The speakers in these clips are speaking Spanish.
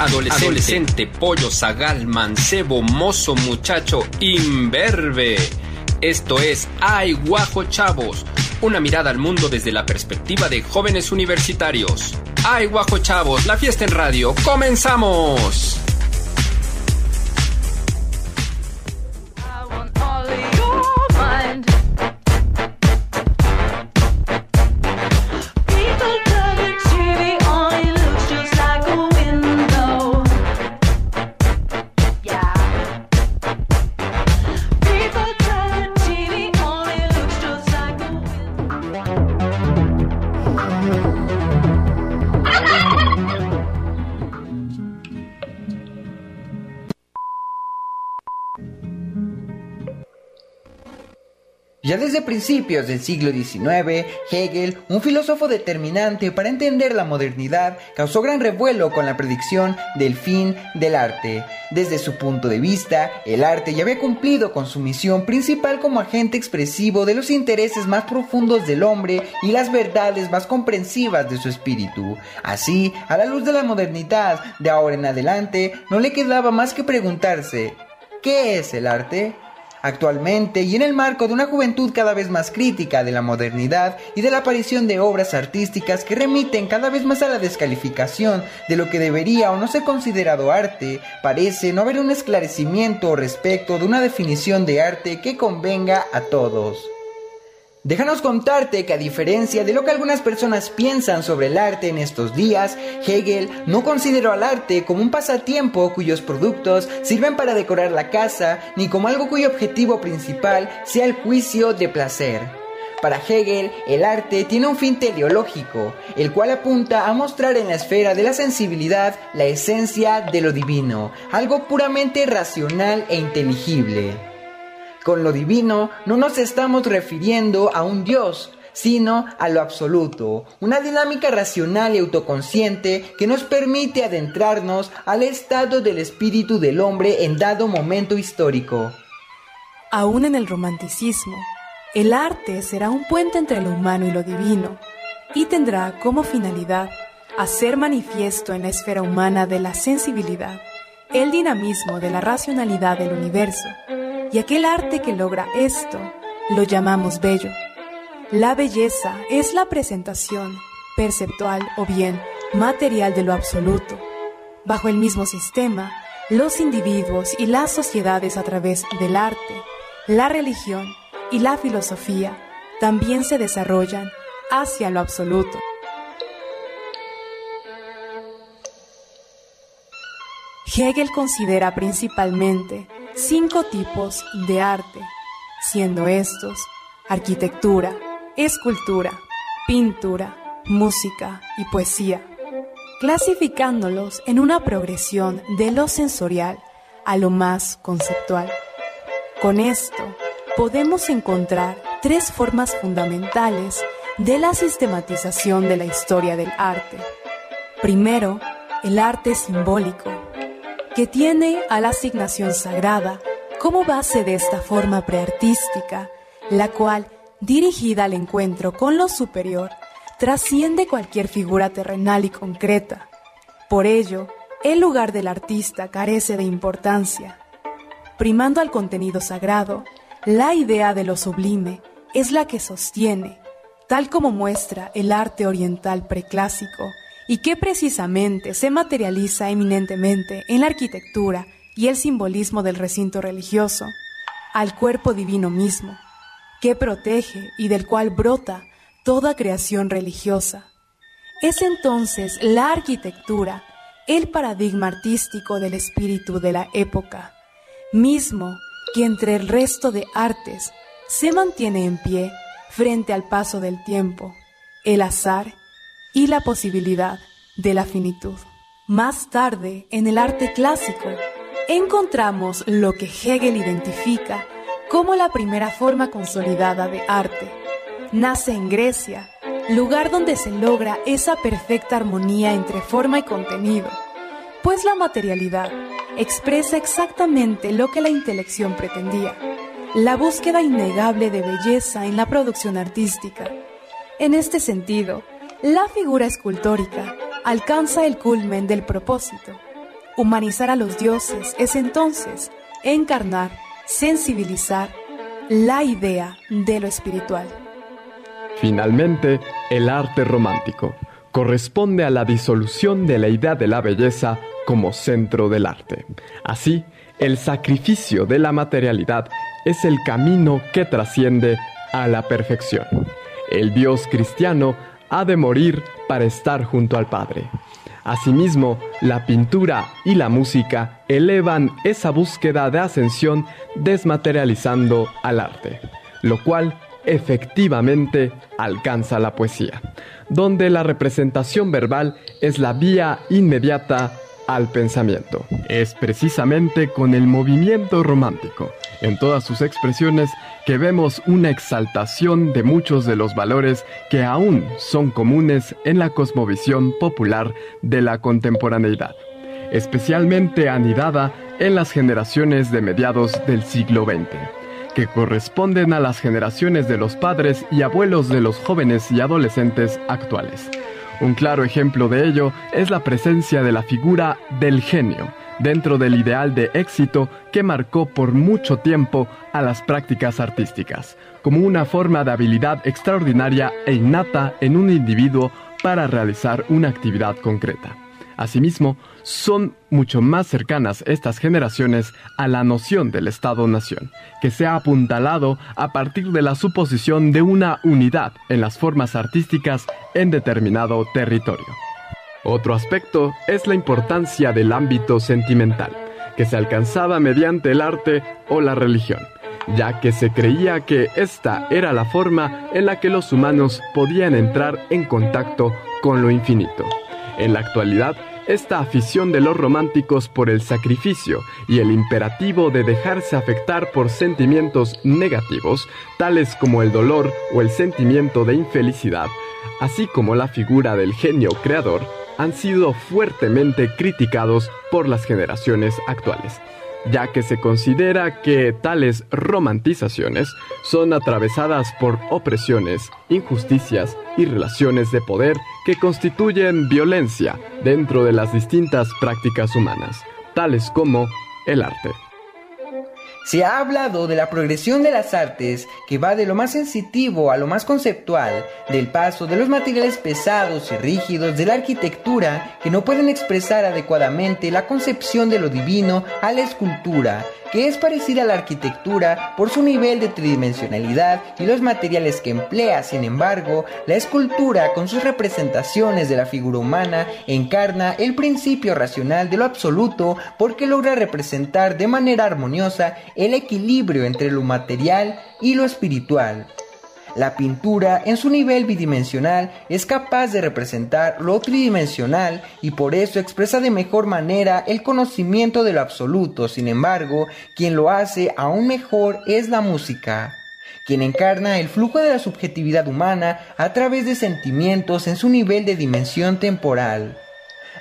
adolescente, pollo, zagal, mancebo, mozo, muchacho, imberbe. Esto es Ay Guajo Chavos, una mirada al mundo desde la perspectiva de jóvenes universitarios. Ay Guajo Chavos, la fiesta en radio, comenzamos. Principios del siglo XIX, Hegel, un filósofo determinante para entender la modernidad, causó gran revuelo con la predicción del fin del arte. Desde su punto de vista, el arte ya había cumplido con su misión principal como agente expresivo de los intereses más profundos del hombre y las verdades más comprensivas de su espíritu. Así, a la luz de la modernidad, de ahora en adelante, no le quedaba más que preguntarse, ¿qué es el arte? Actualmente, y en el marco de una juventud cada vez más crítica de la modernidad y de la aparición de obras artísticas que remiten cada vez más a la descalificación de lo que debería o no ser considerado arte, parece no haber un esclarecimiento respecto de una definición de arte que convenga a todos. Déjanos contarte que a diferencia de lo que algunas personas piensan sobre el arte en estos días, Hegel no consideró al arte como un pasatiempo cuyos productos sirven para decorar la casa, ni como algo cuyo objetivo principal sea el juicio de placer. Para Hegel, el arte tiene un fin teleológico, el cual apunta a mostrar en la esfera de la sensibilidad la esencia de lo divino, algo puramente racional e inteligible. Con lo divino no nos estamos refiriendo a un Dios, sino a lo absoluto, una dinámica racional y autoconsciente que nos permite adentrarnos al estado del espíritu del hombre en dado momento histórico. Aún en el romanticismo, el arte será un puente entre lo humano y lo divino, y tendrá como finalidad hacer manifiesto en la esfera humana de la sensibilidad el dinamismo de la racionalidad del universo y aquel arte que logra esto lo llamamos bello. La belleza es la presentación perceptual o bien material de lo absoluto. Bajo el mismo sistema, los individuos y las sociedades a través del arte, la religión y la filosofía también se desarrollan hacia lo absoluto. Hegel considera principalmente cinco tipos de arte, siendo estos arquitectura, escultura, pintura, música y poesía, clasificándolos en una progresión de lo sensorial a lo más conceptual. Con esto podemos encontrar tres formas fundamentales de la sistematización de la historia del arte. Primero, el arte simbólico, que tiene a la asignación sagrada como base de esta forma preartística, la cual, dirigida al encuentro con lo superior, trasciende cualquier figura terrenal y concreta. Por ello, el lugar del artista carece de importancia. Primando al contenido sagrado, la idea de lo sublime es la que sostiene, tal como muestra el arte oriental preclásico, y que precisamente se materializa eminentemente en la arquitectura y el simbolismo del recinto religioso, al cuerpo divino mismo, que protege y del cual brota toda creación religiosa. Es entonces la arquitectura el paradigma artístico del espíritu de la época, mismo que entre el resto de artes se mantiene en pie frente al paso del tiempo, el azar y la posibilidad de la finitud. Más tarde, en el arte clásico, encontramos lo que Hegel identifica como la primera forma consolidada de arte. Nace en Grecia, lugar donde se logra esa perfecta armonía entre forma y contenido, pues la materialidad expresa exactamente lo que la intelección pretendía, la búsqueda innegable de belleza en la producción artística. En este sentido, la figura escultórica alcanza el culmen del propósito, Humanizar a los dioses es entonces encarnar, sensibilizar la idea de lo espiritual. Finalmente, el arte romántico corresponde a la disolución de la idea de la belleza como centro del arte. Así, el sacrificio de la materialidad es el camino que trasciende a la perfección. El Dios cristiano ha de morir para estar junto al Padre. Asimismo, la pintura y la música elevan esa búsqueda de ascensión desmaterializando al arte, lo cual efectivamente alcanza la poesía, donde la representación verbal es la vía inmediata al pensamiento. Es precisamente con el movimiento romántico, en todas sus expresiones, que vemos una exaltación de muchos de los valores que aún son comunes en la cosmovisión popular de la contemporaneidad, especialmente anidada en las generaciones de mediados del siglo XX que corresponden a las generaciones de los padres y abuelos de los jóvenes y adolescentes actuales. Un claro ejemplo de ello es la presencia de la figura del genio dentro del ideal de éxito que marcó por mucho tiempo a las prácticas artísticas, como una forma de habilidad extraordinaria e innata en un individuo para realizar una actividad concreta. Asimismo, son mucho más cercanas estas generaciones a la noción del Estado-nación, que se ha apuntalado a partir de la suposición de una unidad en las formas artísticas en determinado territorio. Otro aspecto es la importancia del ámbito sentimental, que se alcanzaba mediante el arte o la religión, ya que se creía que esta era la forma en la que los humanos podían entrar en contacto con lo infinito. En la actualidad, esta afición de los románticos por el sacrificio y el imperativo de dejarse afectar por sentimientos negativos, tales como el dolor o el sentimiento de infelicidad, así como la figura del genio creador, han sido fuertemente criticados por las generaciones actuales ya que se considera que tales romantizaciones son atravesadas por opresiones, injusticias y relaciones de poder que constituyen violencia dentro de las distintas prácticas humanas, tales como el arte. Se ha hablado de la progresión de las artes que va de lo más sensitivo a lo más conceptual, del paso de los materiales pesados y rígidos de la arquitectura que no pueden expresar adecuadamente la concepción de lo divino a la escultura, que es parecida a la arquitectura por su nivel de tridimensionalidad y los materiales que emplea. Sin embargo, la escultura, con sus representaciones de la figura humana, encarna el principio racional de lo absoluto porque logra representar de manera armoniosa el equilibrio entre lo material y lo espiritual. La pintura, en su nivel bidimensional, es capaz de representar lo tridimensional y por eso expresa de mejor manera el conocimiento de lo absoluto. Sin embargo, quien lo hace aún mejor es la música quien encarna el flujo de la subjetividad humana a través de sentimientos en su nivel de dimensión temporal.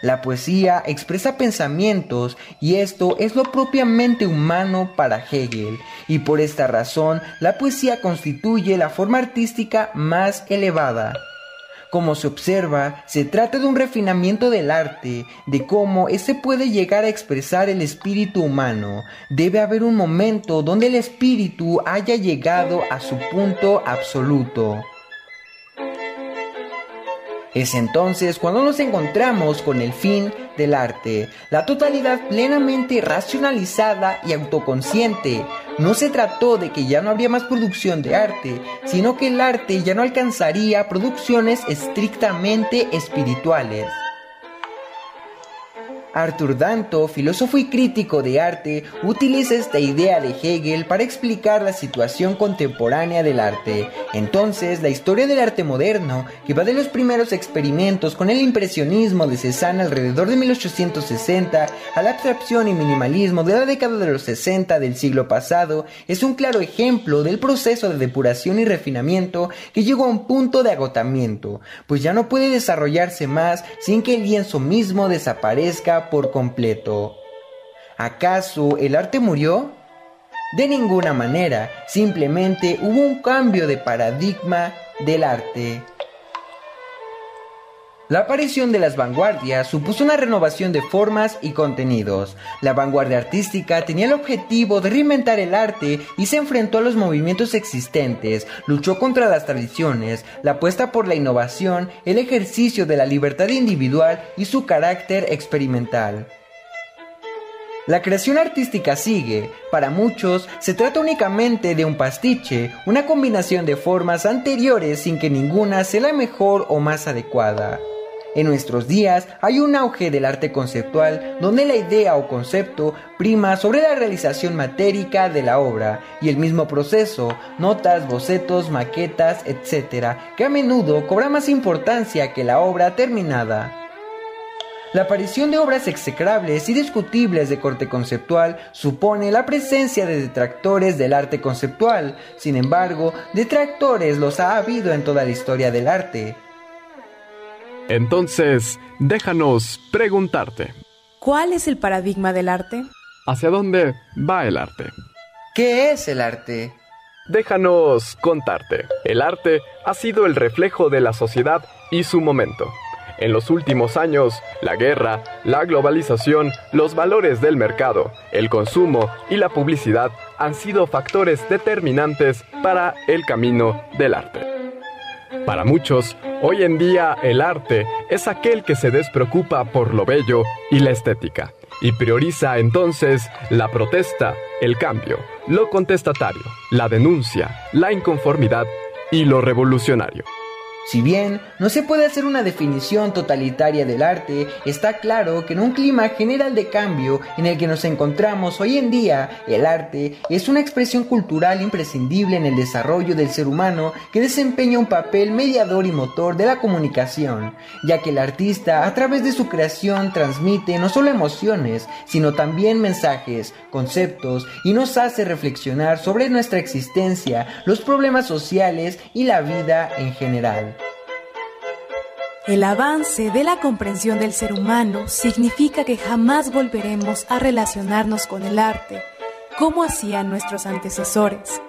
La poesía expresa pensamientos y esto es lo propiamente humano para Hegel, y por esta razón la poesía constituye la forma artística más elevada. Como se observa, se trata de un refinamiento del arte, de cómo éste puede llegar a expresar el espíritu humano. Debe haber un momento donde el espíritu haya llegado a su punto absoluto. Es entonces cuando nos encontramos con el fin del arte, la totalidad plenamente racionalizada y autoconsciente. No se trató de que ya no habría más producción de arte, sino que el arte ya no alcanzaría producciones estrictamente espirituales. Arthur Danto, filósofo y crítico de arte, utiliza esta idea de Hegel para explicar la situación contemporánea del arte. Entonces, la historia del arte moderno, que va de los primeros experimentos con el impresionismo de Cézanne alrededor de 1860 a la abstracción y minimalismo de la década de los 60 del siglo pasado, es un claro ejemplo del proceso de depuración y refinamiento que llegó a un punto de agotamiento, pues ya no puede desarrollarse más sin que el lienzo mismo desaparezca por completo. ¿Acaso el arte murió? De ninguna manera, simplemente hubo un cambio de paradigma del arte. La aparición de las vanguardias supuso una renovación de formas y contenidos. La vanguardia artística tenía el objetivo de reinventar el arte y se enfrentó a los movimientos existentes, luchó contra las tradiciones, la apuesta por la innovación, el ejercicio de la libertad individual y su carácter experimental. La creación artística sigue. Para muchos se trata únicamente de un pastiche, una combinación de formas anteriores sin que ninguna sea la mejor o más adecuada. En nuestros días hay un auge del arte conceptual donde la idea o concepto prima sobre la realización matérica de la obra y el mismo proceso, notas, bocetos, maquetas, etc., que a menudo cobra más importancia que la obra terminada. La aparición de obras execrables y discutibles de corte conceptual supone la presencia de detractores del arte conceptual. Sin embargo, detractores los ha habido en toda la historia del arte. Entonces, déjanos preguntarte. ¿Cuál es el paradigma del arte? ¿Hacia dónde va el arte? ¿Qué es el arte? Déjanos contarte. El arte ha sido el reflejo de la sociedad y su momento. En los últimos años, la guerra, la globalización, los valores del mercado, el consumo y la publicidad han sido factores determinantes para el camino del arte. Para muchos, hoy en día el arte es aquel que se despreocupa por lo bello y la estética, y prioriza entonces la protesta, el cambio, lo contestatario, la denuncia, la inconformidad y lo revolucionario. Si bien no se puede hacer una definición totalitaria del arte, está claro que en un clima general de cambio en el que nos encontramos hoy en día, el arte es una expresión cultural imprescindible en el desarrollo del ser humano que desempeña un papel mediador y motor de la comunicación, ya que el artista a través de su creación transmite no solo emociones, sino también mensajes, conceptos y nos hace reflexionar sobre nuestra existencia, los problemas sociales y la vida en general. El avance de la comprensión del ser humano significa que jamás volveremos a relacionarnos con el arte como hacían nuestros antecesores,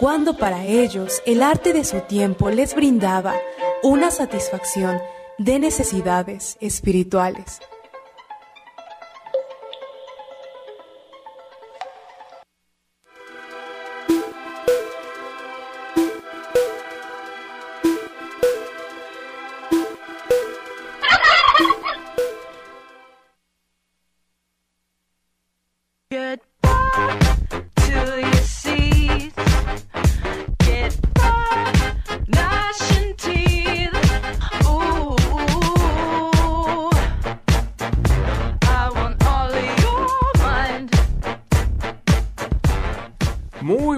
cuando para ellos el arte de su tiempo les brindaba una satisfacción de necesidades espirituales.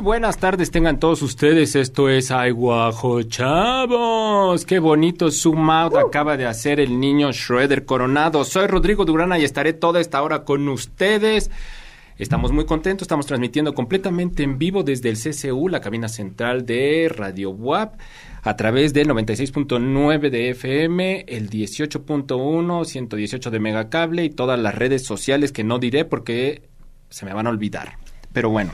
Buenas tardes tengan todos ustedes. Esto es Ay Guajo Chavos. Qué bonito zoom out acaba de hacer el niño Shredder Coronado. Soy Rodrigo Durana y estaré toda esta hora con ustedes. Estamos muy contentos, estamos transmitiendo completamente en vivo desde el CCU, la cabina central de Radio WAP, a través del 96.9 de FM, el 18.1, 118 de Megacable y todas las redes sociales que no diré porque se me van a olvidar. Pero bueno,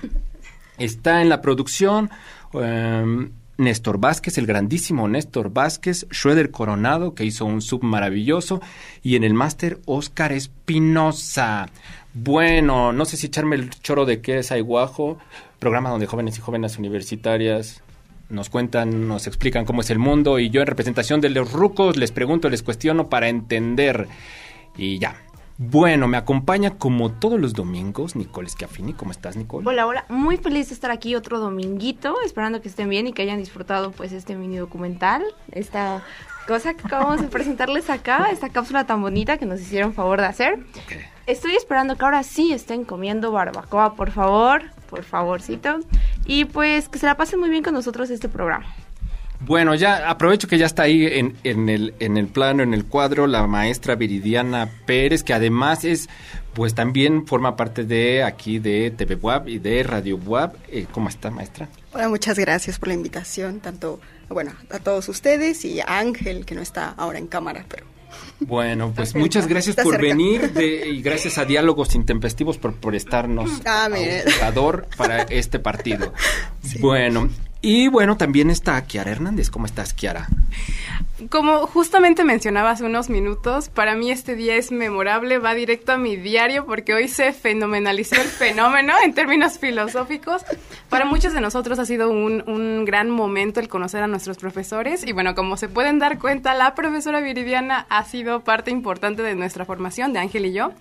Está en la producción em, Néstor Vázquez, el grandísimo Néstor Vázquez, Schroeder Coronado, que hizo un sub maravilloso, y en el máster Oscar Espinosa. Bueno, no sé si echarme el choro de qué es Aiguajo, programa donde jóvenes y jóvenes universitarias nos cuentan, nos explican cómo es el mundo y yo en representación de los rucos les pregunto, les cuestiono para entender. Y ya, bueno, me acompaña como todos los domingos Nicole Schiaffini. ¿Cómo estás, Nicole? Hola, hola. Muy feliz de estar aquí otro dominguito, esperando que estén bien y que hayan disfrutado pues este mini documental, esta cosa que acabamos de presentarles acá, esta cápsula tan bonita que nos hicieron favor de hacer. Estoy esperando que ahora sí estén comiendo barbacoa, por favor, por favorcito. Y pues que se la pasen muy bien con nosotros este programa. Bueno, ya aprovecho que ya está ahí en, en, el, en el plano, en el cuadro, la maestra Viridiana Pérez, que además es, pues también forma parte de aquí de TV WAP y de Radio WAP. Eh, ¿Cómo está, maestra? Hola, muchas gracias por la invitación, tanto, bueno, a todos ustedes y a Ángel, que no está ahora en cámara, pero bueno, pues muchas gracias por venir y gracias a Diálogos Intempestivos por prestarnos ah, un jugador para este partido. Bueno, y bueno, también está Kiara Hernández. ¿Cómo estás, Kiara? Como justamente mencionaba hace unos minutos, para mí este día es memorable, va directo a mi diario porque hoy se fenomenalizó el fenómeno en términos filosóficos. Para muchos de nosotros ha sido un, un, gran momento el conocer a nuestros profesores y bueno, como se pueden dar cuenta, la profesora Viridiana ha sido parte importante de nuestra formación, de Ángel y yo,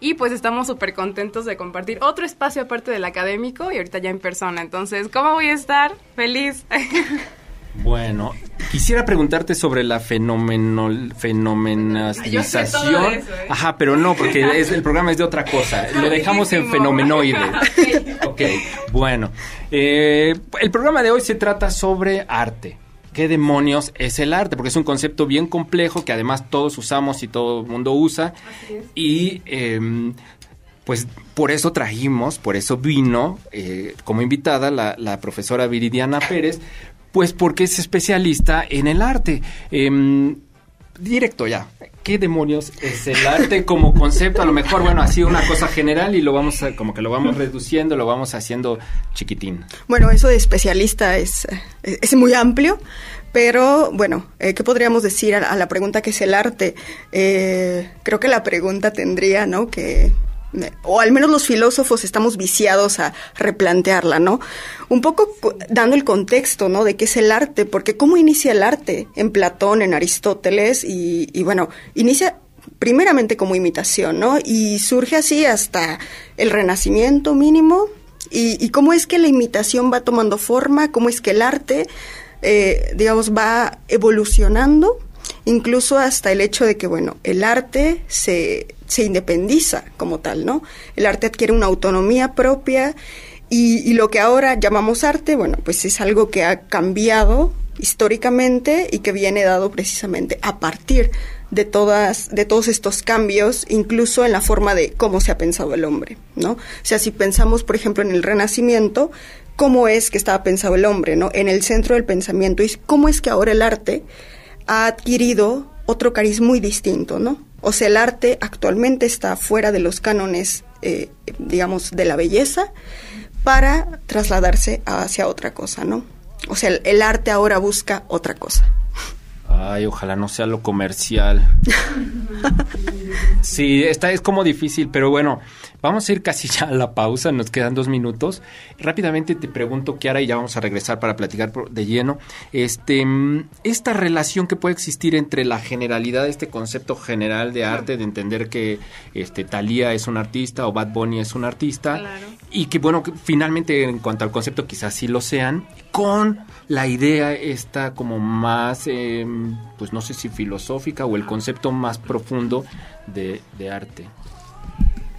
y pues estamos súper contentos de compartir otro espacio aparte del académico y ahorita ya en persona. Entonces, ¿cómo voy a estar? Feliz. Bueno, quisiera preguntarte sobre la fenomenol, fenomenalización. ¿eh? Ajá, pero no, porque el programa es de otra cosa. Lo dejamos en fenomenoide. ok, bueno. Eh, el programa de hoy se trata sobre arte. ¿Qué demonios es el arte? Porque es un concepto bien complejo que además todos usamos y todo el mundo usa. Y em, pues por eso trajimos, por eso vino eh, como invitada la, la, profesora Viridiana Pérez, pues porque es especialista en el arte. Eh, directo ya. ¿Qué demonios es el arte como concepto? A lo mejor, bueno, así una cosa general y lo vamos a, como que lo vamos reduciendo, lo vamos haciendo chiquitín. Bueno, eso de especialista es, es muy amplio, pero bueno, eh, ¿qué podríamos decir a, a, la pregunta que es el arte? Eh, creo que la pregunta tendría, ¿no? Que o al menos los filósofos estamos viciados a replantearla, ¿no? Un poco dando el contexto, ¿no? De qué es el arte, porque ¿cómo inicia el arte? En Platón, en Aristóteles, y, bueno, inicia primeramente como imitación, ¿no? Y surge así hasta el Renacimiento mínimo, y, y cómo es que la imitación va tomando forma, cómo es que el arte, eh, digamos, va evolucionando incluso hasta el hecho de que, bueno, el arte se, se independiza como tal, ¿no? El arte adquiere una autonomía propia y, lo que ahora llamamos arte, bueno, pues es algo que ha cambiado históricamente y que viene dado precisamente a partir de todas de todos estos cambios incluso en la forma de cómo se ha pensado el hombre no o sea si pensamos por ejemplo en el renacimiento cómo es que estaba pensado el hombre no en el centro del pensamiento y cómo es que ahora el arte ha adquirido otro cariz muy distinto, ¿no? O sea, el arte actualmente está fuera de los cánones, eh, digamos, de la belleza para trasladarse hacia otra cosa, ¿no? O sea, el, el arte ahora busca otra cosa. Ay, ojalá no sea lo comercial. sí, esta es como difícil, pero bueno, vamos a ir casi ya a la pausa, nos quedan dos minutos. Rápidamente te pregunto, Kiara, y ya vamos a regresar para platicar de lleno, este, esta relación que puede existir entre la generalidad, este concepto general de arte, de entender que este, Thalía es un artista o Bad Bunny es un artista, Claro. y que bueno, que finalmente en cuanto al concepto quizás sí lo sean, con la idea esta como más, eh, pues no sé si filosófica o el concepto más profundo de, de arte.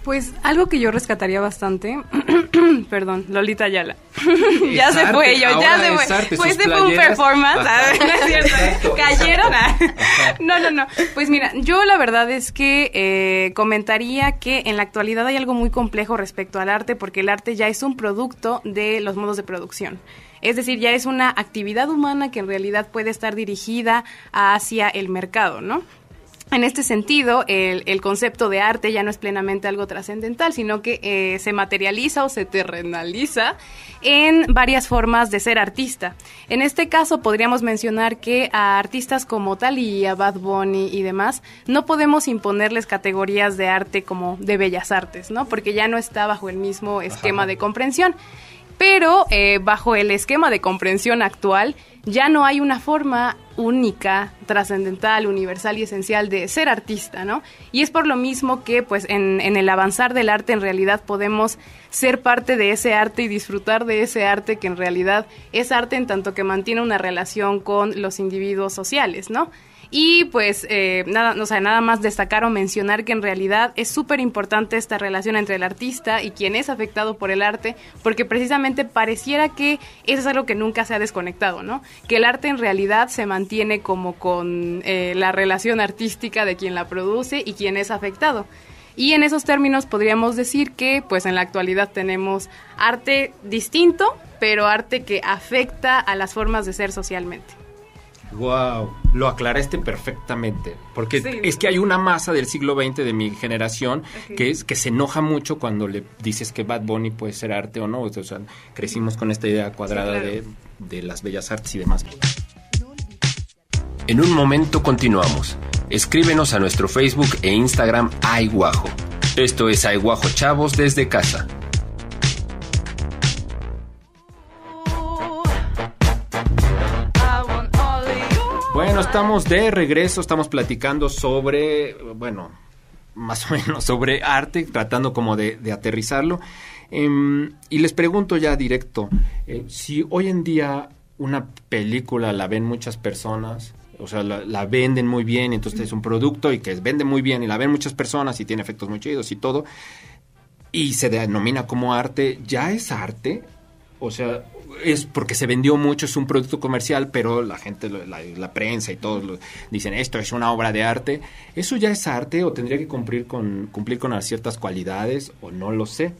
Pues algo que yo rescataría bastante, perdón, Lolita Ayala. ya Es se arte, fue yo, ya ahora se fue. arte, pues este fue un performance. ¿No es cierto? Exacto, ¿Cayeron? exacto. No, no, no. Pues mira, yo la verdad es que eh, comentaría que en la actualidad hay algo muy complejo respecto al arte, porque el arte ya es un producto de los modos de producción. Es decir, ya es una actividad humana que en realidad puede estar dirigida hacia el mercado, ¿no? En este sentido, el, el, concepto de arte ya no es plenamente algo trascendental, sino que eh, se materializa o se terrenaliza en varias formas de ser artista. En este caso, podríamos mencionar que a artistas como Thalía, Bad Bunny y demás, no podemos imponerles categorías de arte como de bellas artes, ¿no? Porque ya no está bajo el mismo esquema Ajá. de comprensión. Pero eh, bajo el esquema de comprensión actual, ya no hay una forma única, trascendental, universal y esencial de ser artista, ¿no? Y es por lo mismo que, pues, en, en, el avanzar del arte, en realidad podemos ser parte de ese arte y disfrutar de ese arte que en realidad es arte en tanto que mantiene una relación con los individuos sociales, ¿no? Y pues eh, nada, o sea, nada más destacar o mencionar que en realidad es súper importante esta relación entre el artista y quien es afectado por el arte, porque precisamente pareciera que eso es algo que nunca se ha desconectado, ¿no? Que el arte en realidad se mantiene como con eh, la relación artística de quien la produce y quien es afectado. Y en esos términos podríamos decir que pues en la actualidad tenemos arte distinto, pero arte que afecta a las formas de ser socialmente. Wow, lo aclaraste perfectamente, porque Sí. es que hay una masa del siglo XX de mi generación que es que se enoja mucho cuando le dices que Bad Bunny puede ser arte o no, o sea, crecimos con esta idea cuadrada Sí, claro. de, de las bellas artes y demás. En un momento continuamos. Escríbenos a nuestro Facebook e Instagram Aiguajo. Esto es Aiguajo Chavos desde casa. Estamos de regreso, estamos platicando sobre, bueno, más o menos sobre arte, tratando como de, aterrizarlo. Em, y les pregunto ya directo, eh, si hoy en día una película la ven muchas personas, o sea, la, venden muy bien, entonces es un producto y que vende muy bien y la ven muchas personas y tiene efectos muy chidos y todo, y se denomina como arte, ¿ya es arte? O sea, es porque se vendió mucho, es un producto comercial, pero la gente, la, prensa y todos dicen esto es una obra de arte. ¿Eso ya es arte o tendría que cumplir con, cumplir con ciertas cualidades o no lo sé?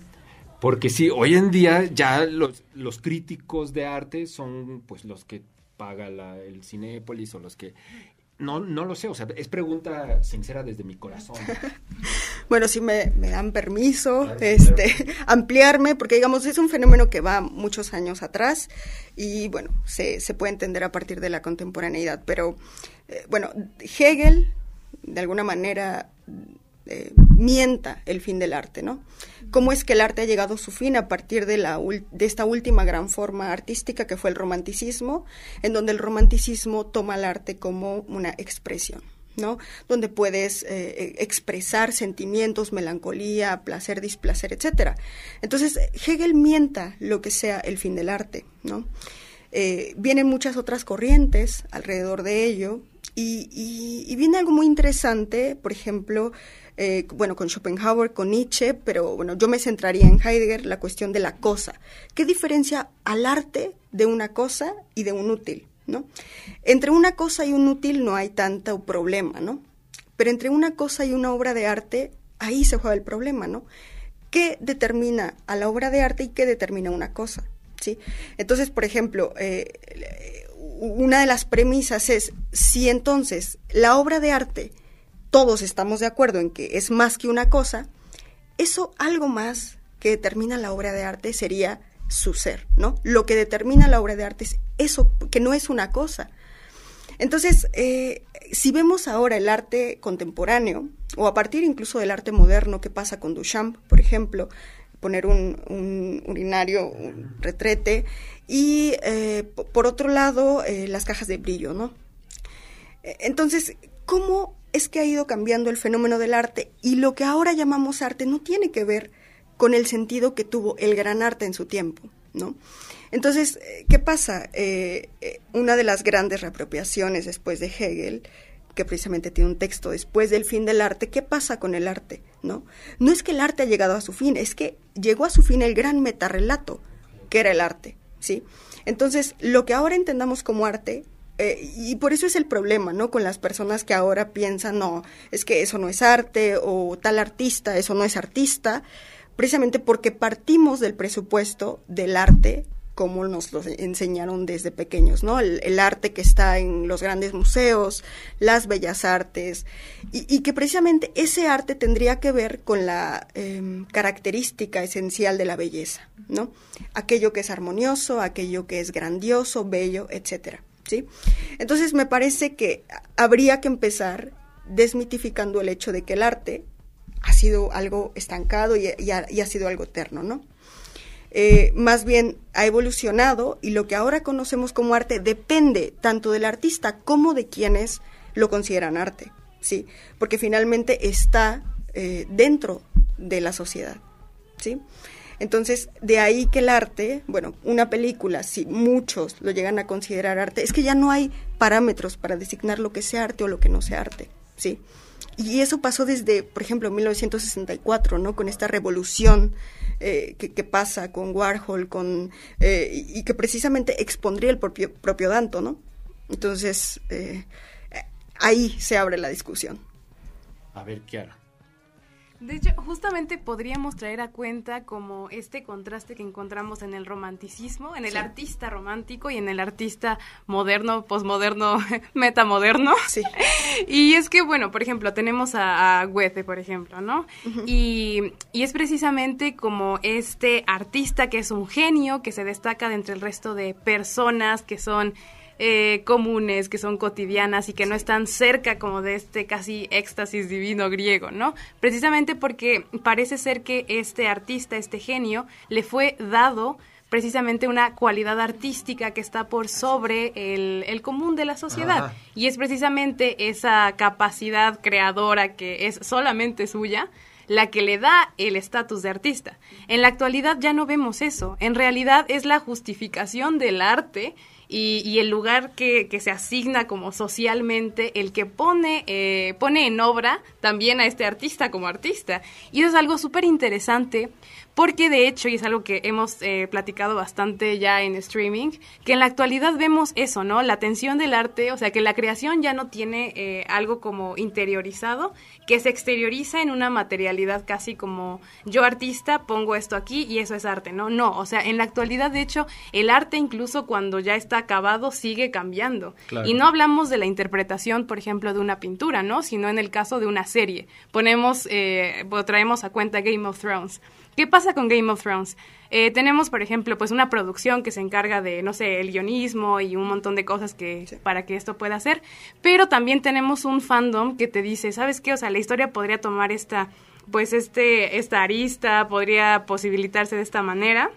Porque sí, hoy en día ya los, los críticos de arte son pues los que paga el Cinépolis o los que... No, no lo sé, o sea, es pregunta sincera desde mi corazón. bueno, si me, dan permiso, este, ampliarme, porque digamos, es un fenómeno que va muchos años atrás y bueno, se, se puede entender a partir de la contemporaneidad, pero eh, bueno, Hegel de alguna manera eh, mienta el fin del arte, ¿no? ¿Cómo es que el arte ha llegado a su fin a partir de, esta última gran forma artística que fue el romanticismo, en donde el romanticismo toma el arte como una expresión? ¿no? Donde puedes eh, expresar sentimientos, melancolía, placer, displacer, etcétera. Entonces, Hegel mienta lo que sea el fin del arte, ¿no? Eh, vienen muchas otras corrientes alrededor de ello y, y viene algo muy interesante, por ejemplo, eh, bueno, con Schopenhauer, con Nietzsche, pero bueno, yo me centraría en Heidegger, la cuestión de la cosa. ¿Qué diferencia al arte de una cosa y de un útil? ¿no? Entre una cosa y un útil no hay tanto problema, ¿no? Pero entre una cosa y una obra de arte, ahí se juega el problema, ¿no? ¿Qué determina a la obra de arte y qué determina una cosa? ¿Sí? Entonces, por ejemplo, eh, una de las premisas es si entonces la obra de arte todos estamos de acuerdo en que es más que una cosa, eso algo más que determina la obra de arte sería su ser, ¿no? Lo que determina la obra de arte es eso, que no es una cosa. Entonces, eh, si vemos ahora el arte contemporáneo, o a partir incluso del arte moderno, que pasa con Duchamp, por ejemplo, poner un, urinario, un retrete, y eh, por otro lado, eh, las cajas de brillo, ¿no? Entonces, ¿cómo es que ha ido cambiando el fenómeno del arte y lo que ahora llamamos arte no tiene que ver con el sentido que tuvo el gran arte en su tiempo, ¿no? Entonces, eh, ¿qué pasa? Una de las grandes reapropiaciones después de Hegel, que precisamente tiene un texto después del fin del arte, ¿qué pasa con el arte? ¿No? No es que el arte ha llegado a su fin, es que llegó a su fin el gran metarrelato, que era el arte, ¿sí? Entonces, lo que ahora entendamos como arte eh, y por eso es el problema, ¿no? Con las personas que ahora piensan, no, es que eso no es arte o tal artista, eso no es artista, precisamente porque partimos del presupuesto del arte como nos lo enseñaron desde pequeños, ¿no? El, arte que está en los grandes museos, las bellas artes, y, que precisamente ese arte tendría que ver con la em, característica esencial de la belleza, ¿no? Aquello que es armonioso, aquello que es grandioso, bello, etcétera. ¿sí? Entonces me parece que habría que empezar desmitificando el hecho de que el arte ha sido algo estancado y, ha, sido algo eterno, ¿no? Eh, más bien ha evolucionado y lo que ahora conocemos como arte depende tanto del artista como de quienes lo consideran arte, ¿sí? Porque finalmente está eh, dentro de la sociedad, ¿sí? Entonces, de ahí que el arte, bueno, una película, si muchos lo llegan a considerar arte, es que ya no hay parámetros para designar lo que sea arte o lo que no sea arte, ¿sí? Y eso pasó desde, por ejemplo, 1964, ¿no? Con esta revolución eh, que, pasa con Warhol, con, eh, y que precisamente expondría el propio, propio Danto, ¿no? Entonces, eh, ahí se abre la discusión. A ver, Kiara. De hecho, justamente podríamos traer a cuenta como este contraste que encontramos en el romanticismo, en el artista romántico y en el artista moderno, posmoderno, metamoderno. Sí. Y es que, bueno, por ejemplo, tenemos a, Goethe, por ejemplo, ¿no? y, y, es precisamente como este artista que es un genio, que se destaca de entre el resto de personas que son eh, comunes, que son cotidianas y que no están cerca como de este casi éxtasis divino griego, ¿no? Precisamente porque parece ser que este artista, este genio, le fue dado precisamente una cualidad artística que está por sobre el, común de la sociedad. Y es precisamente esa capacidad creadora que es solamente suya la que le da el estatus de artista. En la actualidad ya no vemos eso. En realidad es la justificación del arte y, el lugar que, se asigna como socialmente el que pone, eh, pone en obra también a este artista como artista. Y eso es algo súper interesante porque de hecho, y es algo que hemos eh, platicado bastante ya en streaming, que en la actualidad vemos eso, ¿no? La atención del arte, o sea, que la creación ya no tiene eh, algo como interiorizado, que se exterioriza en una materialidad casi como yo artista pongo esto aquí y eso es arte, ¿no? No, o sea, en la actualidad, de hecho, el arte incluso cuando ya está acabado sigue cambiando. Y no hablamos de la interpretación, por ejemplo, de una pintura, ¿no? Sino en el caso de una serie. Ponemos, eh, traemos a cuenta Game of Thrones. ¿Qué pasa con Game of Thrones? Eh, tenemos, por ejemplo, pues una producción que se encarga de, no sé, el guionismo y un montón de cosas que para que esto pueda hacer, pero también tenemos un fandom que te dice, ¿sabes qué? O sea, la historia podría tomar esta, pues este, esta arista, podría posibilitarse de esta manera.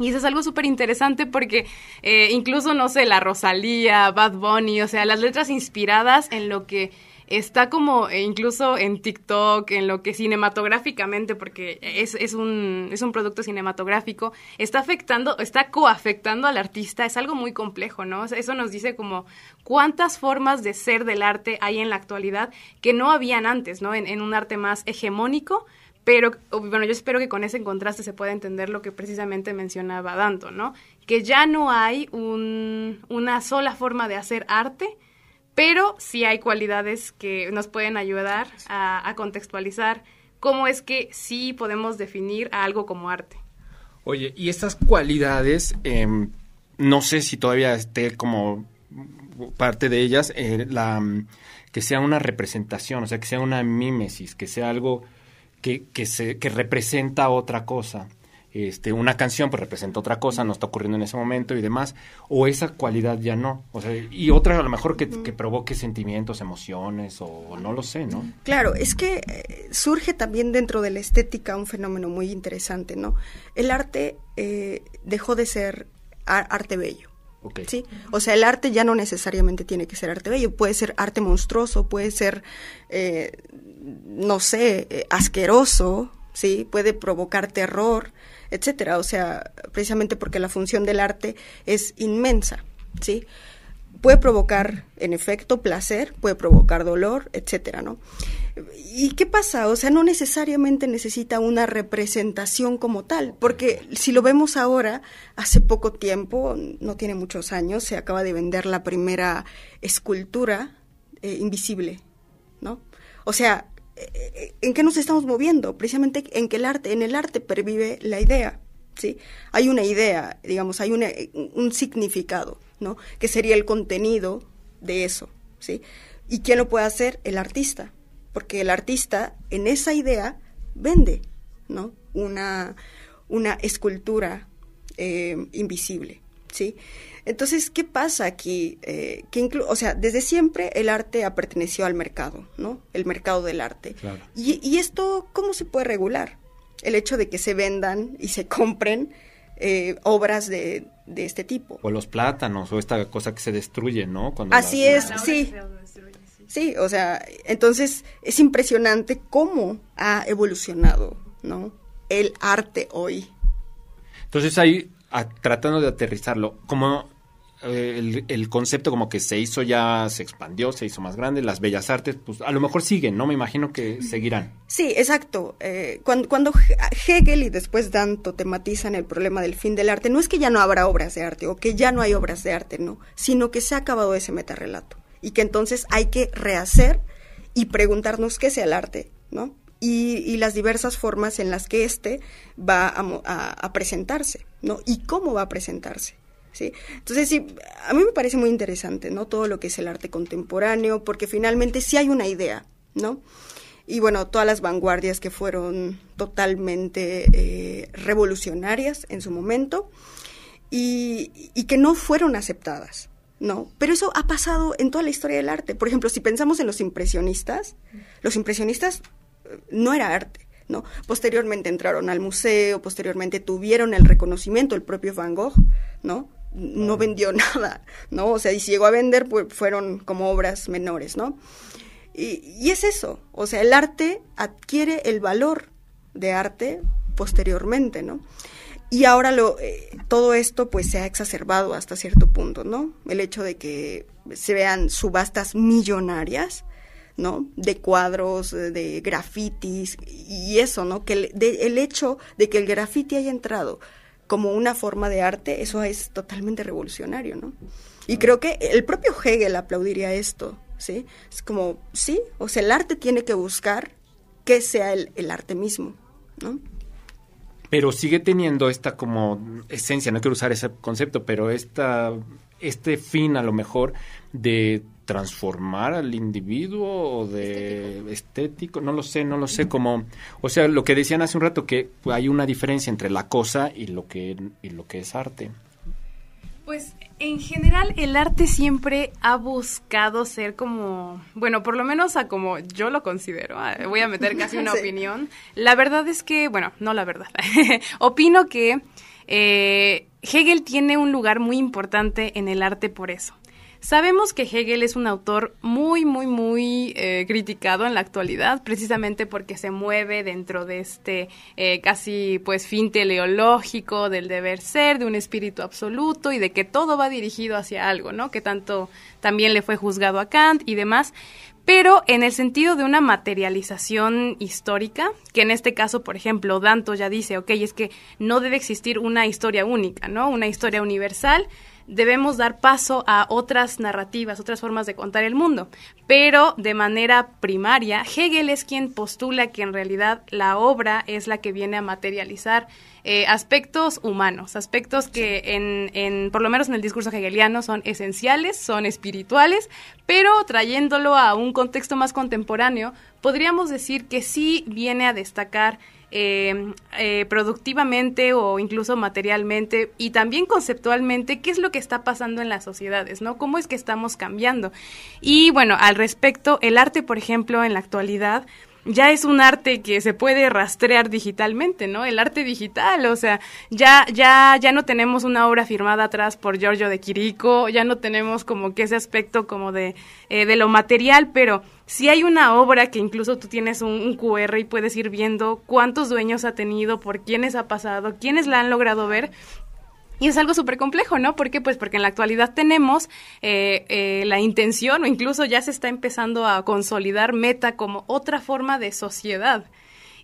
Y eso es algo súper interesante porque eh, incluso, no sé, la Rosalía, Bad Bunny, o sea, las letras inspiradas en lo que está como eh, incluso en TikTok, en lo que cinematográficamente, porque es, es, un, es un producto cinematográfico, está afectando, está coafectando al artista, es algo muy complejo, ¿no? eso nos dice como cuántas formas de ser del arte hay en la actualidad que no habían antes, ¿no? En, en un arte más hegemónico, pero bueno, yo espero que con ese contraste se pueda entender lo que precisamente mencionaba Danto, ¿no? Que ya no hay un, una sola forma de hacer arte, pero sí hay cualidades que nos pueden ayudar a, contextualizar cómo es que sí podemos definir a algo como arte. Oye, y estas cualidades, em, no sé si todavía esté como parte de ellas, eh, la, que sea una representación, o sea, que sea una mímesis, que sea algo que, que, se, que representa otra cosa este, una canción pues representa otra cosa, no está ocurriendo en ese momento y demás, o esa cualidad ya no, o sea, y otra a lo mejor que, provoque sentimientos, emociones, o, no lo sé, ¿no? Claro, es que eh, surge también dentro de la estética un fenómeno muy interesante, ¿no? El arte eh, dejó de ser arte bello. ¿Sí? O sea, el arte ya no necesariamente tiene que ser arte bello, puede ser arte monstruoso, puede ser, eh, no sé, asqueroso, ¿sí? Puede provocar terror, etcétera. O sea, precisamente porque la función del arte es inmensa, ¿sí? Puede provocar, en efecto, placer, puede provocar dolor, etcétera, ¿no? ¿Y qué pasa? O sea, no necesariamente necesita una representación como tal, porque si lo vemos ahora, hace poco tiempo, no tiene muchos años, se acaba de vender la primera escultura eh, invisible, ¿no? O sea, ¿en qué nos estamos moviendo? Precisamente en que el arte, en el arte pervive la idea, ¿sí? Hay una idea, digamos, hay un significado, ¿no? Que sería el contenido de eso, ¿sí? ¿Y quién lo puede hacer? El artista, porque el artista en esa idea vende, ¿no? Una, una escultura eh, invisible, ¿sí? Entonces, ¿qué pasa aquí? Eh, que o sea, desde siempre el arte ha pertenecido al mercado, ¿no? El mercado del arte. Y, esto, ¿cómo se puede regular? El hecho de que se vendan y se compren eh, obras de, este tipo. O los plátanos, o esta cosa que se destruye, ¿no? Así es, sí. Sí, o sea, entonces es impresionante cómo ha evolucionado, ¿no? El arte hoy. Entonces ahí tratando de aterrizarlo, como eh, el, concepto como que se hizo ya, se expandió, se hizo más grande, las bellas artes, pues a lo mejor siguen, ¿no? Me imagino que seguirán. Sí, exacto. Eh, cuando, cuando Hegel y después Danto tematizan el problema del fin del arte, no es que ya no habrá obras de arte o que ya no hay obras de arte, no, sino que se ha acabado ese metarrelato y que entonces hay que rehacer y preguntarnos qué es el arte, ¿no? y, las diversas formas en las que éste va a, presentarse, ¿no? Y cómo va a presentarse. ¿Sí? Entonces, sí, a mí me parece muy interesante, ¿no? Todo lo que es el arte contemporáneo, porque finalmente sí hay una idea, ¿no? Y bueno, todas las vanguardias que fueron totalmente eh, revolucionarias en su momento y, y, que no fueron aceptadas, ¿no? Pero eso ha pasado en toda la historia del arte. Por ejemplo, si pensamos en los impresionistas, los impresionistas eh, no era arte, ¿no? Posteriormente entraron al museo, posteriormente tuvieron el reconocimiento, el propio Van Gogh, ¿no? No vendió nada, ¿no? O sea, y si llegó a vender, pues fueron como obras menores, ¿no? Y, y es eso, o sea, el arte adquiere el valor de arte posteriormente, ¿no? Y ahora lo, eh, todo esto pues se ha exacerbado hasta cierto punto, ¿no? El hecho de que se vean subastas millonarias, ¿no? De cuadros, de grafitis y eso, ¿no? Que el, el hecho de que el grafiti haya entrado como una forma de arte, eso es totalmente revolucionario, ¿no? Y creo que el propio Hegel aplaudiría esto, ¿sí? Es como, sí, o sea, el arte tiene que buscar que sea el, el arte mismo, ¿no? Pero sigue teniendo esta como esencia, no quiero usar ese concepto, pero esta, este fin a lo mejor de transformar al individuo o de estético. no lo sé, no lo sé, como, o sea, lo que decían hace un rato que hay una diferencia entre la cosa y lo que, y lo que es arte. Pues en general el arte siempre ha buscado ser como, bueno, por lo menos a como yo lo considero, ah, voy a meter casi una opinión. La verdad es que, bueno, no la verdad, opino que eh, Hegel tiene un lugar muy importante en el arte por eso. Sabemos que Hegel es un autor muy, muy, muy eh, criticado en la actualidad, precisamente porque se mueve dentro de este eh, casi pues fin teleológico del deber ser, de un espíritu absoluto y de que todo va dirigido hacia algo, ¿no? Que tanto también le fue juzgado a Kant y demás pero en el sentido de una materialización histórica, que en este caso, por ejemplo, Danto ya dice, ok, es que no debe existir una historia única, ¿no? Una historia universal, debemos dar paso a otras narrativas, otras formas de contar el mundo. Pero de manera primaria, Hegel es quien postula que en realidad la obra es la que viene a materializar eh, aspectos humanos, aspectos que en, en, por lo menos en el discurso hegeliano, son esenciales, son espirituales, pero trayéndolo a un contexto más contemporáneo, podríamos decir que sí viene a destacar eh, eh, productivamente o incluso materialmente y también conceptualmente qué es lo que está pasando en las sociedades, ¿no? ¿Cómo es que estamos cambiando? Y bueno, al respecto, el arte, por ejemplo, en la actualidad, ya es un arte que se puede rastrear digitalmente, ¿no? El arte digital, o sea, ya ya ya no tenemos una obra firmada atrás por Giorgio de Quirico, ya no tenemos como que ese aspecto como de eh, de lo material, pero si hay una obra que incluso tú tienes un, un, QR y puedes ir viendo cuántos dueños ha tenido, por quiénes ha pasado, quiénes la han logrado ver, y es algo súper complejo, ¿no? ¿Por qué? Pues porque en la actualidad tenemos eh, eh, la intención o incluso ya se está empezando a consolidar Meta como otra forma de sociedad.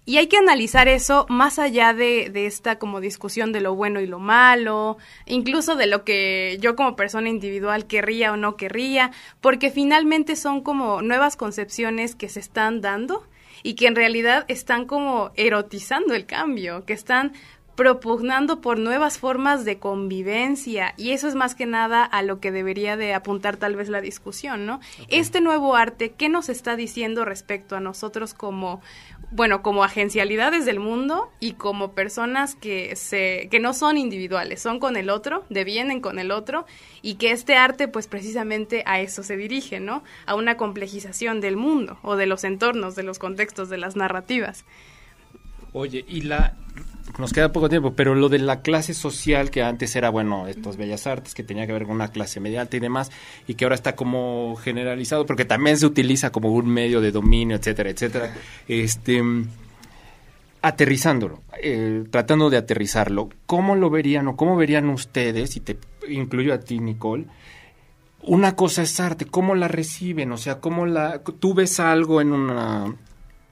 Y hay que analizar eso más allá de, de, esta como discusión de lo bueno y lo malo, incluso de lo que yo como persona individual querría o no querría, porque finalmente son como nuevas concepciones que se están dando y que en realidad están como erotizando el cambio, que están propugnando por nuevas formas de convivencia y eso es más que nada a lo que debería de apuntar tal vez la discusión, ¿no? Okay. Este nuevo arte, ¿qué nos está diciendo respecto a nosotros como, bueno, como agencialidades del mundo y como personas que se, que no son individuales, son con el otro, devienen con el otro y que este arte pues precisamente a eso se dirige, ¿no? A una complejización del mundo o de los entornos, de los contextos, de las narrativas. Oye, y la nos queda poco tiempo, pero lo de la clase social que antes era, bueno, estos bellas artes, que tenía que ver con una clase media alta y demás, y que ahora está como generalizado, porque también se utiliza como un medio de dominio, etcétera, etcétera, este, aterrizándolo, eh, tratando de aterrizarlo, ¿cómo lo verían o cómo verían ustedes, y te incluyo a ti, Nicole, una cosa es arte, ¿cómo la reciben? O sea, ¿cómo la, tú ves algo en una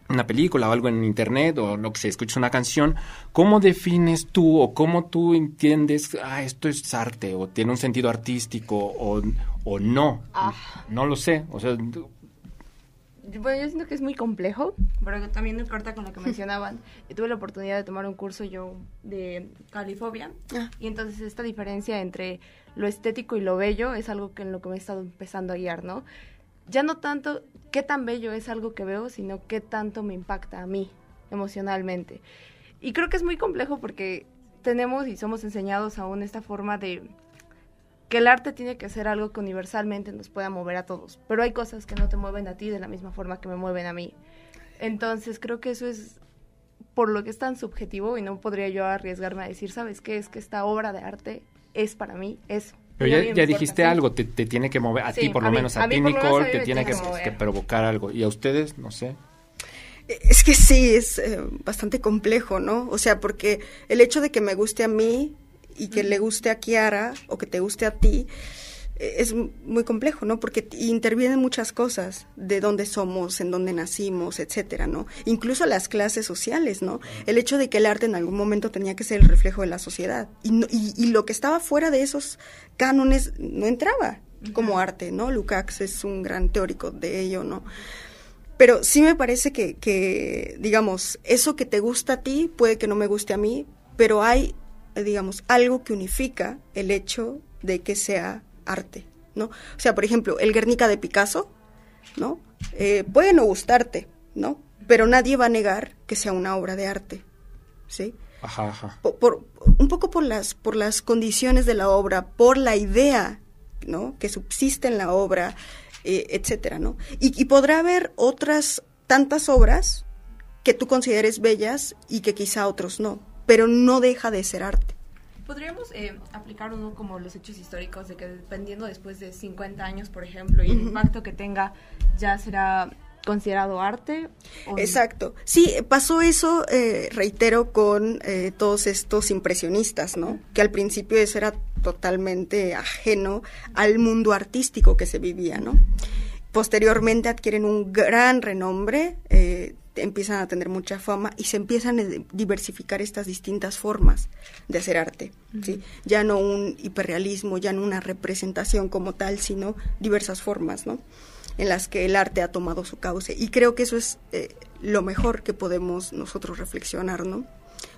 una película o algo en internet o lo que se escucha una canción, ¿cómo defines tú o cómo tú entiendes, ah, esto es arte o tiene un sentido artístico o, o no? Ah. No lo sé, o sea... Bueno, yo siento que es muy complejo, pero también me corta con lo que mencionaban. Tuve la oportunidad de tomar un curso yo de califobia ah. y entonces esta diferencia entre lo estético y lo bello es algo que en lo que me he estado empezando a guiar, ¿no? Ya no tanto qué tan bello es algo que veo, sino qué tanto me impacta a mí emocionalmente. Y creo que es muy complejo porque tenemos y somos enseñados aún esta forma de que el arte tiene que ser algo que universalmente nos pueda mover a todos, pero hay cosas que no te mueven a ti de la misma forma que me mueven a mí. Entonces creo que eso es por lo que es tan subjetivo y no podría yo arriesgarme a decir, ¿sabes qué? Es que esta obra de arte es para mí eso. Pero ya, dijiste algo, te, tiene que mover, a ti por lo menos, a, ti Nicole, te tiene que, provocar algo. ¿Y a ustedes? No sé. Es que sí, es eh, bastante complejo, ¿no? O sea, porque el hecho de que me guste a mí y que le guste a Kiara o que te guste a ti, eh, es muy complejo, ¿no? Porque intervienen muchas cosas de dónde somos, en dónde nacimos, etcétera, ¿no? Incluso las clases sociales, ¿no? El hecho de que el arte en algún momento tenía que ser el reflejo de la sociedad y, y, lo que estaba fuera de esos cánones no entraba como arte, ¿no? Lukács es un gran teórico de ello, ¿no? Pero sí me parece que, que, digamos, eso que te gusta a ti puede que no me guste a mí, pero hay, digamos, algo que unifica el hecho de que sea arte, ¿no? O sea, por ejemplo, el Guernica de Picasso, ¿no? Eh, puede no gustarte, ¿no? Pero nadie va a negar que sea una obra de arte, ¿sí? Ajá, ajá. Por, un poco por las, por las condiciones de la obra, por la idea, ¿no? Que subsiste en la obra, eh, etcétera, ¿no? Y, y podrá haber otras tantas obras que tú consideres bellas y que quizá otros no, pero no deja de ser arte. Podríamos eh, aplicar uno como los hechos históricos, de que dependiendo después de 50 años, por ejemplo, y el impacto que tenga, ya será considerado arte. Exacto. Sí, pasó eso, eh, reitero, con eh, todos estos impresionistas, ¿no? Que al principio eso era totalmente ajeno al mundo artístico que se vivía, ¿no? Posteriormente adquieren un gran renombre, eh, empiezan a tener mucha fama y se empiezan a diversificar estas distintas formas de hacer arte. ¿sí? Ya no un hiperrealismo, ya no una representación como tal, sino diversas formas ¿no? en las que el arte ha tomado su cauce. Y creo que eso es eh, lo mejor que podemos nosotros reflexionar, ¿no?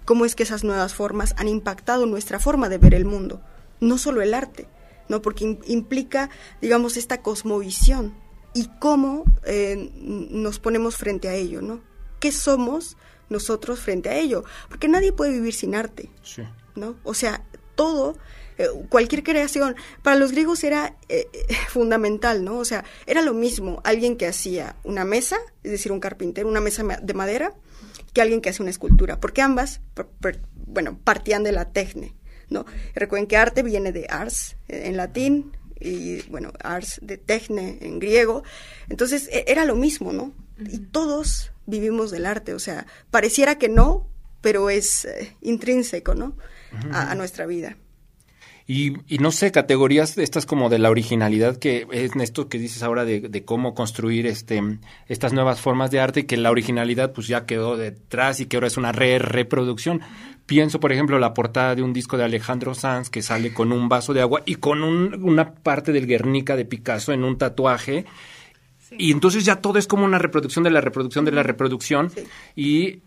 Cómo es que esas nuevas formas han impactado nuestra forma de ver el mundo, no solo el arte, ¿no? Porque implica, digamos, esta cosmovisión y cómo eh, nos ponemos frente a ello, ¿no? ¿Qué somos nosotros frente a ello? Porque nadie puede vivir sin arte, ¿no? O sea, todo, eh, cualquier creación, para los griegos era eh, fundamental, ¿no? O sea, era lo mismo alguien que hacía una mesa, es decir, un carpintero, una mesa de madera, que alguien que hace una escultura, porque ambas, bueno, partían de la tecne, ¿no? Recuerden que arte viene de ars, en latín, y bueno, ars de techne en griego. Entonces e, era lo mismo, ¿no? Y todos vivimos del arte, o sea, pareciera que no, pero es eh, intrínseco, ¿no? a, nuestra vida. Y, y, no sé, categorías estas como de la originalidad que es esto que dices ahora de, de, cómo construir este estas nuevas formas de arte, que la originalidad pues ya quedó detrás y que ahora es una re reproducción. Pienso, por ejemplo, la portada de un disco de Alejandro Sanz que sale con un vaso de agua y con una parte del Guernica de Picasso en un tatuaje. Y entonces ya todo es como una reproducción de la reproducción de la reproducción. Y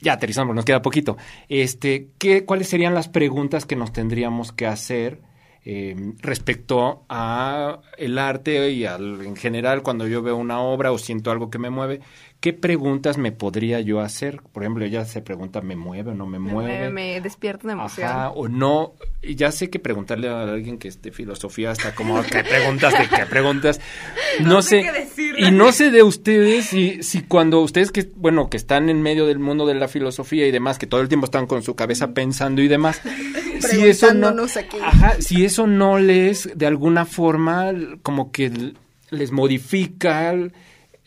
ya aterrizamos, nos queda poquito. Este, ¿qué, ¿Cuáles serían las preguntas que nos tendríamos que hacer eh, respecto a el arte y al, en general cuando yo veo una obra o siento algo que me mueve? ¿Qué preguntas me podría yo hacer? Por ejemplo, ella se pregunta, ¿me mueve o no me, mueve? Me despierta de emoción. Ajá, o no. Ya sé que preguntarle a alguien que es de filosofía está como, ¿qué preguntas? ¿De qué preguntas? No, sé. y no sé de ustedes si, si cuando ustedes que, bueno, que están en medio del mundo de la filosofía y demás, que todo el tiempo están con su cabeza pensando y demás, si eso no, ajá, si eso no les, de alguna forma, como que les modifica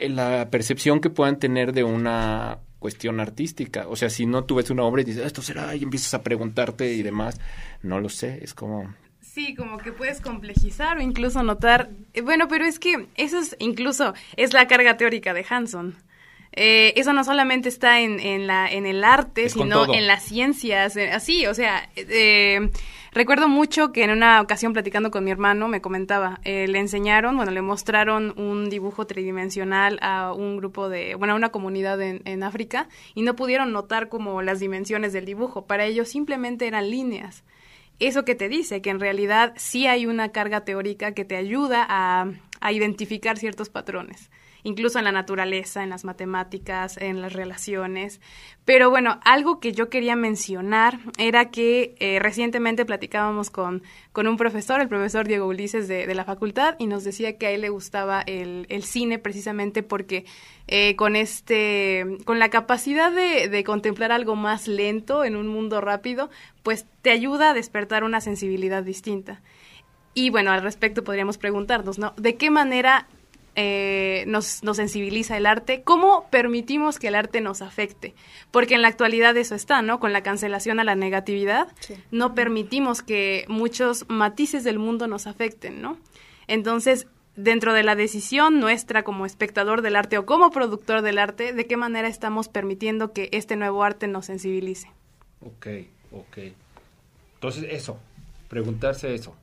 la percepción que puedan tener de una cuestión artística. O sea, si no tú ves una obra y dices, esto será, y empiezas a preguntarte y demás, no lo sé, es como... Sí, como que puedes complejizar o incluso notar, eh, bueno, pero es que eso es incluso, es la carga teórica de Hanson. Eh, eso no solamente está en, en, la, en el arte, sino en las ciencias, eh, así, o sea, eh, recuerdo mucho que en una ocasión platicando con mi hermano me comentaba, le enseñaron, bueno, le mostraron un dibujo tridimensional a un grupo de, bueno, a una comunidad en, en África y no pudieron notar como las dimensiones del dibujo, para ellos simplemente eran líneas. Eso que te dice, que en realidad sí hay una carga teórica que te ayuda a, a identificar ciertos patrones incluso en la naturaleza, en las matemáticas, en las relaciones. Pero bueno, algo que yo quería mencionar era que eh, recientemente platicábamos con, con un profesor, el profesor Diego Ulises de, la facultad, y nos decía que a él le gustaba el, el cine precisamente porque eh, con este, con la capacidad de, de contemplar algo más lento en un mundo rápido, pues te ayuda a despertar una sensibilidad distinta. Y bueno, al respecto podríamos preguntarnos, ¿no? ¿De qué manera eh, nos, nos, sensibiliza el arte, ¿cómo permitimos que el arte nos afecte? Porque en la actualidad eso está, ¿no? Con la cancelación a la negatividad, sí. no permitimos que muchos matices del mundo nos afecten, ¿no? Entonces, dentro de la decisión nuestra como espectador del arte o como productor del arte, ¿de qué manera estamos permitiendo que este nuevo arte nos sensibilice? Ok, ok. Entonces, eso, preguntarse eso.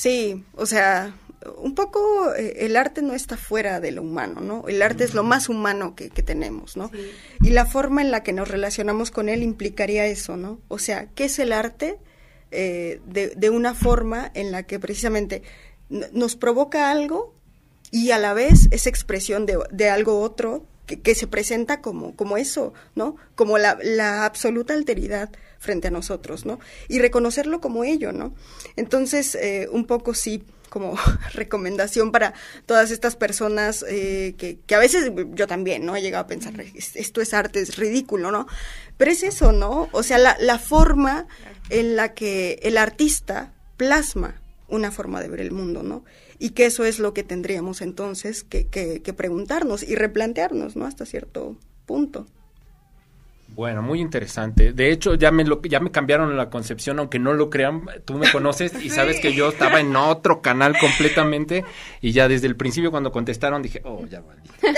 Sí, o sea, un poco eh, el arte no está fuera de lo humano, ¿no? El arte es lo más humano que, que tenemos, ¿no? Sí. Y la forma en la que nos relacionamos con él implicaría eso, ¿no? O sea, ¿qué es el arte? Eh, de, de, una forma en la que precisamente nos provoca algo y a la vez es expresión de, de algo otro que, que, se presenta como, como eso, ¿no? Como la, la absoluta alteridad frente a nosotros, ¿no? Y reconocerlo como ello, ¿no? Entonces, eh, un poco sí como recomendación para todas estas personas eh, que, que, a veces yo también, ¿no? He llegado a pensar, esto es arte, es ridículo, ¿no? Pero es eso, ¿no? O sea, la, la forma en la que el artista plasma una forma de ver el mundo, ¿no? Y que eso es lo que tendríamos entonces que, que, que preguntarnos y replantearnos, ¿no? Hasta cierto punto. Bueno, muy interesante. De hecho, ya me lo, ya me cambiaron la concepción, aunque no lo crean. Tú me conoces y sí. sabes que yo estaba en otro canal completamente y ya desde el principio cuando contestaron dije, oh, ya valí.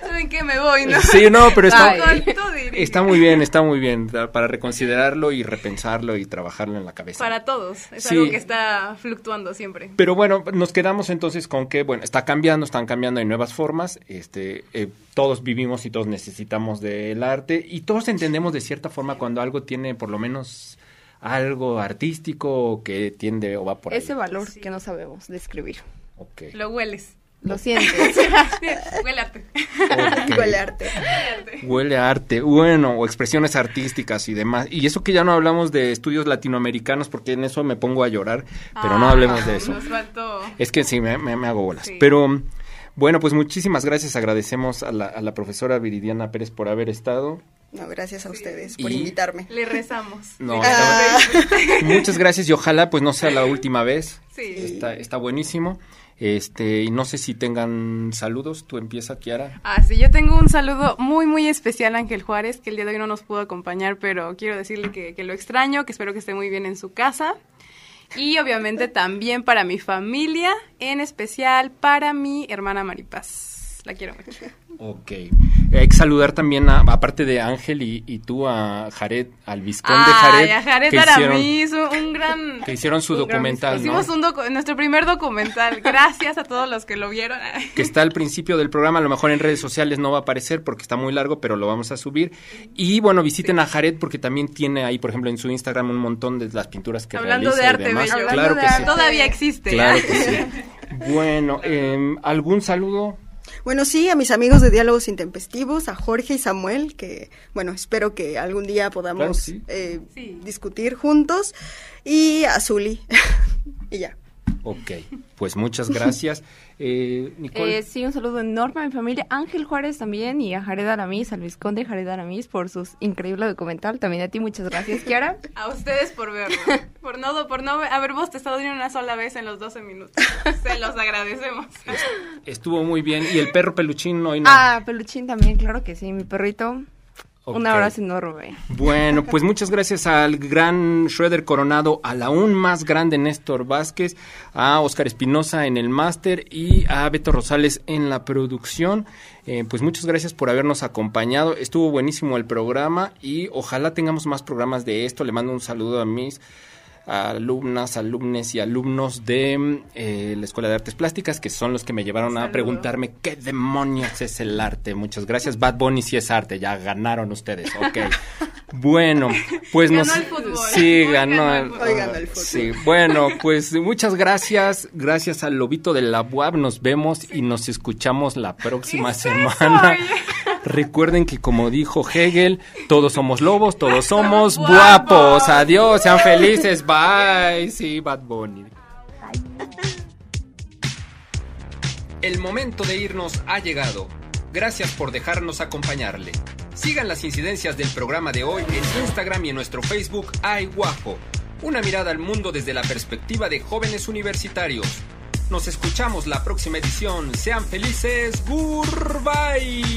¿Saben qué? Me voy, ¿no? Sí, no, pero está, está muy bien, está muy bien para reconsiderarlo y repensarlo y trabajarlo en la cabeza. Para todos, es sí. algo que está fluctuando siempre. Pero bueno, nos quedamos entonces con que, bueno, está cambiando, están cambiando, hay nuevas formas, este, eh, todos vivimos y todos necesitamos del arte y todos entendemos de cierta forma cuando algo tiene por lo menos algo artístico que tiende o va por Ese ahí. valor sí. que no sabemos describir. Okay. Lo hueles. Lo sientes. Huele arte. Okay. Huele arte. Huele a arte. Bueno, o expresiones artísticas y demás. Y eso que ya no hablamos de estudios latinoamericanos, porque en eso me pongo a llorar, pero ah, no hablemos de eso. Nos faltó. Es que sí, me, me, me hago bolas. Sí. Pero bueno, pues muchísimas gracias. Agradecemos a la, a la, profesora Viridiana Pérez por haber estado. No, gracias a ustedes por y invitarme. Le rezamos. No, ah. muchas gracias y ojalá pues no sea la última vez. Sí. Está, está buenísimo. Este, y no sé si tengan saludos. Tú empieza, Kiara. Ah, sí, yo tengo un saludo muy, muy especial a Ángel Juárez, que el día de hoy no nos pudo acompañar, pero quiero decirle que, que lo extraño, que espero que esté muy bien en su casa. Y obviamente también para mi familia, en especial para mi hermana Maripaz. La quiero mucho. Ok. Hay que saludar también, a, aparte de Ángel y, y, tú, a Jared, al Vizconde Ay, Jared. a Jared que Aramis, un, un gran... Que hicieron su documental, gran, ¿no? Hicimos un docu nuestro primer documental. Gracias a todos los que lo vieron. Que está al principio del programa, a lo mejor en redes sociales no va a aparecer porque está muy largo, pero lo vamos a subir. Y bueno, visiten sí. a Jared porque también tiene ahí, por ejemplo, en su Instagram un montón de las pinturas que Hablando realiza de arte y demás. bello. Claro de que sí. Todavía existe. Claro que sí. Bueno, eh, ¿algún saludo? Bueno, sí, a mis amigos de Diálogos Intempestivos, a Jorge y Samuel, que, bueno, espero que algún día podamos claro, sí. Eh, sí. discutir juntos, y a Zuli, y ya. Ok, pues muchas gracias. Eh, Nicole. Eh, sí, un saludo enorme a mi familia, Ángel Juárez también, y a Jared Aramis, al Vizconde Jared Aramis, por su increíble documental. También a ti, muchas gracias, Kiara. a ustedes por verlo, por no, por no haber bostezado ni una sola vez en los 12 minutos. Se los agradecemos. Estuvo muy bien. ¿Y el perro peluchín hoy no? Ah, peluchín también, claro que sí, mi perrito. Okay. Un abrazo enorme. Bueno, pues muchas gracias al gran Schroeder Coronado, al aún más grande Néstor Vázquez, a Oscar Espinosa en el máster y a Beto Rosales en la producción. Eh, pues muchas gracias por habernos acompañado. Estuvo buenísimo el programa y ojalá tengamos más programas de esto. Le mando un saludo a mis alumnas, alumnes y alumnos de eh, la Escuela de Artes Plásticas, que son los que me llevaron a preguntarme qué demonios es el arte. Muchas gracias. Bad Bunny sí es arte, ya ganaron ustedes. Ok. Bueno, pues Ganó nos el fútbol. sí ganó, ganó el fútbol. Hoy ganó el fútbol. Sí, bueno, pues muchas gracias, gracias al lobito de la UAB, nos vemos y nos escuchamos la próxima semana. Recuerden que como dijo Hegel, todos somos lobos, todos somos Guapos. Adiós, sean felices, bye. Sí, Bad Bunny. El momento de irnos ha llegado. Gracias por dejarnos acompañarle. Sigan las incidencias del programa de hoy en Instagram y en nuestro Facebook Ay Guapo. Una mirada al mundo desde la perspectiva de jóvenes universitarios. Nos escuchamos la próxima edición. Sean felices. Goodbye.